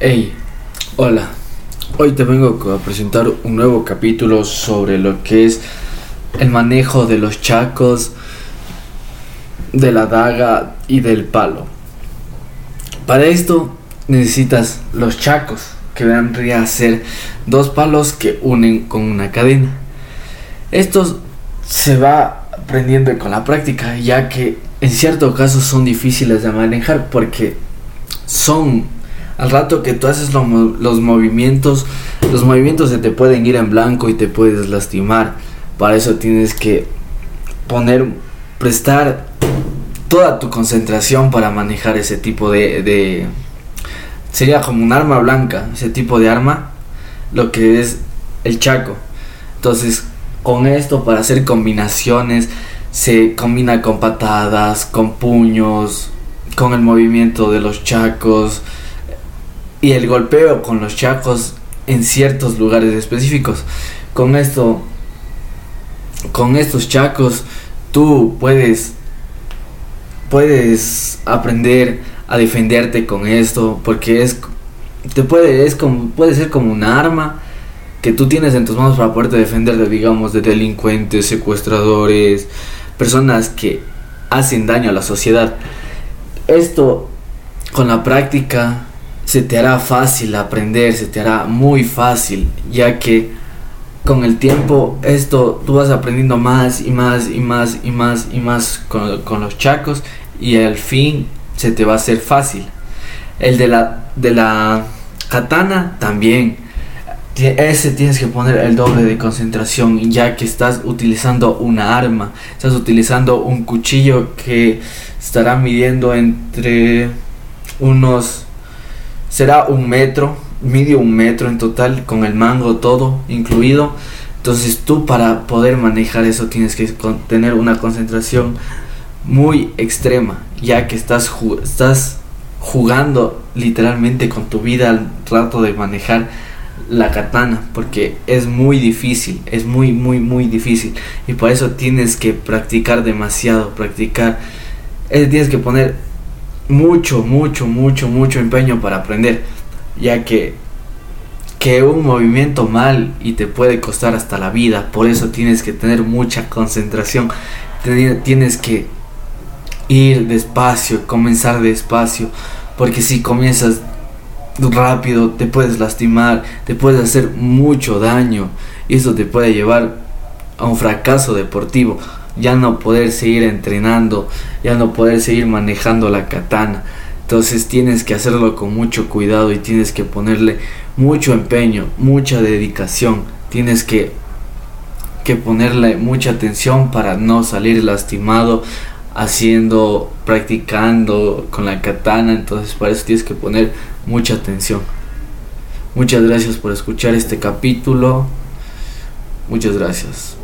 Hey, hola. Hoy te vengo a presentar un nuevo capítulo sobre lo que es el manejo de los chacos, de la daga y del palo. Para esto necesitas los chacos, que vendría a ser dos palos que unen con una cadena. Esto se va aprendiendo con la práctica, ya que en ciertos casos son difíciles de manejar porque son al rato que tú haces los movimientos, los movimientos se te pueden ir en blanco y te puedes lastimar. Para eso tienes que poner, prestar toda tu concentración para manejar ese tipo de, de sería como un arma blanca, ese tipo de arma, lo que es el chaco. Entonces, con esto para hacer combinaciones se combina con patadas, con puños, con el movimiento de los chacos y el golpeo con los chacos en ciertos lugares específicos. Con esto, con estos chacos, tú puedes, puedes aprender a defenderte con esto, porque es, te puede, es como, puede ser como un arma que tú tienes en tus manos para poderte defender de, digamos, de delincuentes, secuestradores, personas que hacen daño a la sociedad. Esto con la práctica se te hará fácil aprender, se te hará muy fácil, ya que con el tiempo esto tú vas aprendiendo más y más y más y más y más con, con los chacos y al fin se te va a hacer fácil. El de la, de la katana también ese tienes que poner el doble de concentración ya que estás utilizando una arma, estás utilizando un cuchillo que estará midiendo entre unos, será un metro, medio un metro en total con el mango todo incluido. Entonces tú para poder manejar eso tienes que tener una concentración muy extrema ya que estás, estás jugando literalmente con tu vida al rato de manejar la katana porque es muy difícil, es muy, muy, muy difícil. Y por eso tienes que practicar demasiado, practicar. Eh, tienes que poner mucho, mucho, mucho, mucho empeño para aprender, ya que que un movimiento mal y te puede costar hasta la vida, por eso tienes que tener mucha concentración, tienes que ir despacio, comenzar despacio, porque si comienzas rápido, te puedes lastimar, te puedes hacer mucho daño y eso te puede llevar a un fracaso deportivo, ya no poder seguir entrenando, ya no poder seguir manejando la katana. Entonces tienes que hacerlo con mucho cuidado y tienes que ponerle mucho empeño, mucha dedicación. Tienes que, que ponerle mucha atención para no salir lastimado haciendo, practicando con la katana. Entonces para eso tienes que poner mucha atención. Muchas gracias por escuchar este capítulo. Muchas gracias.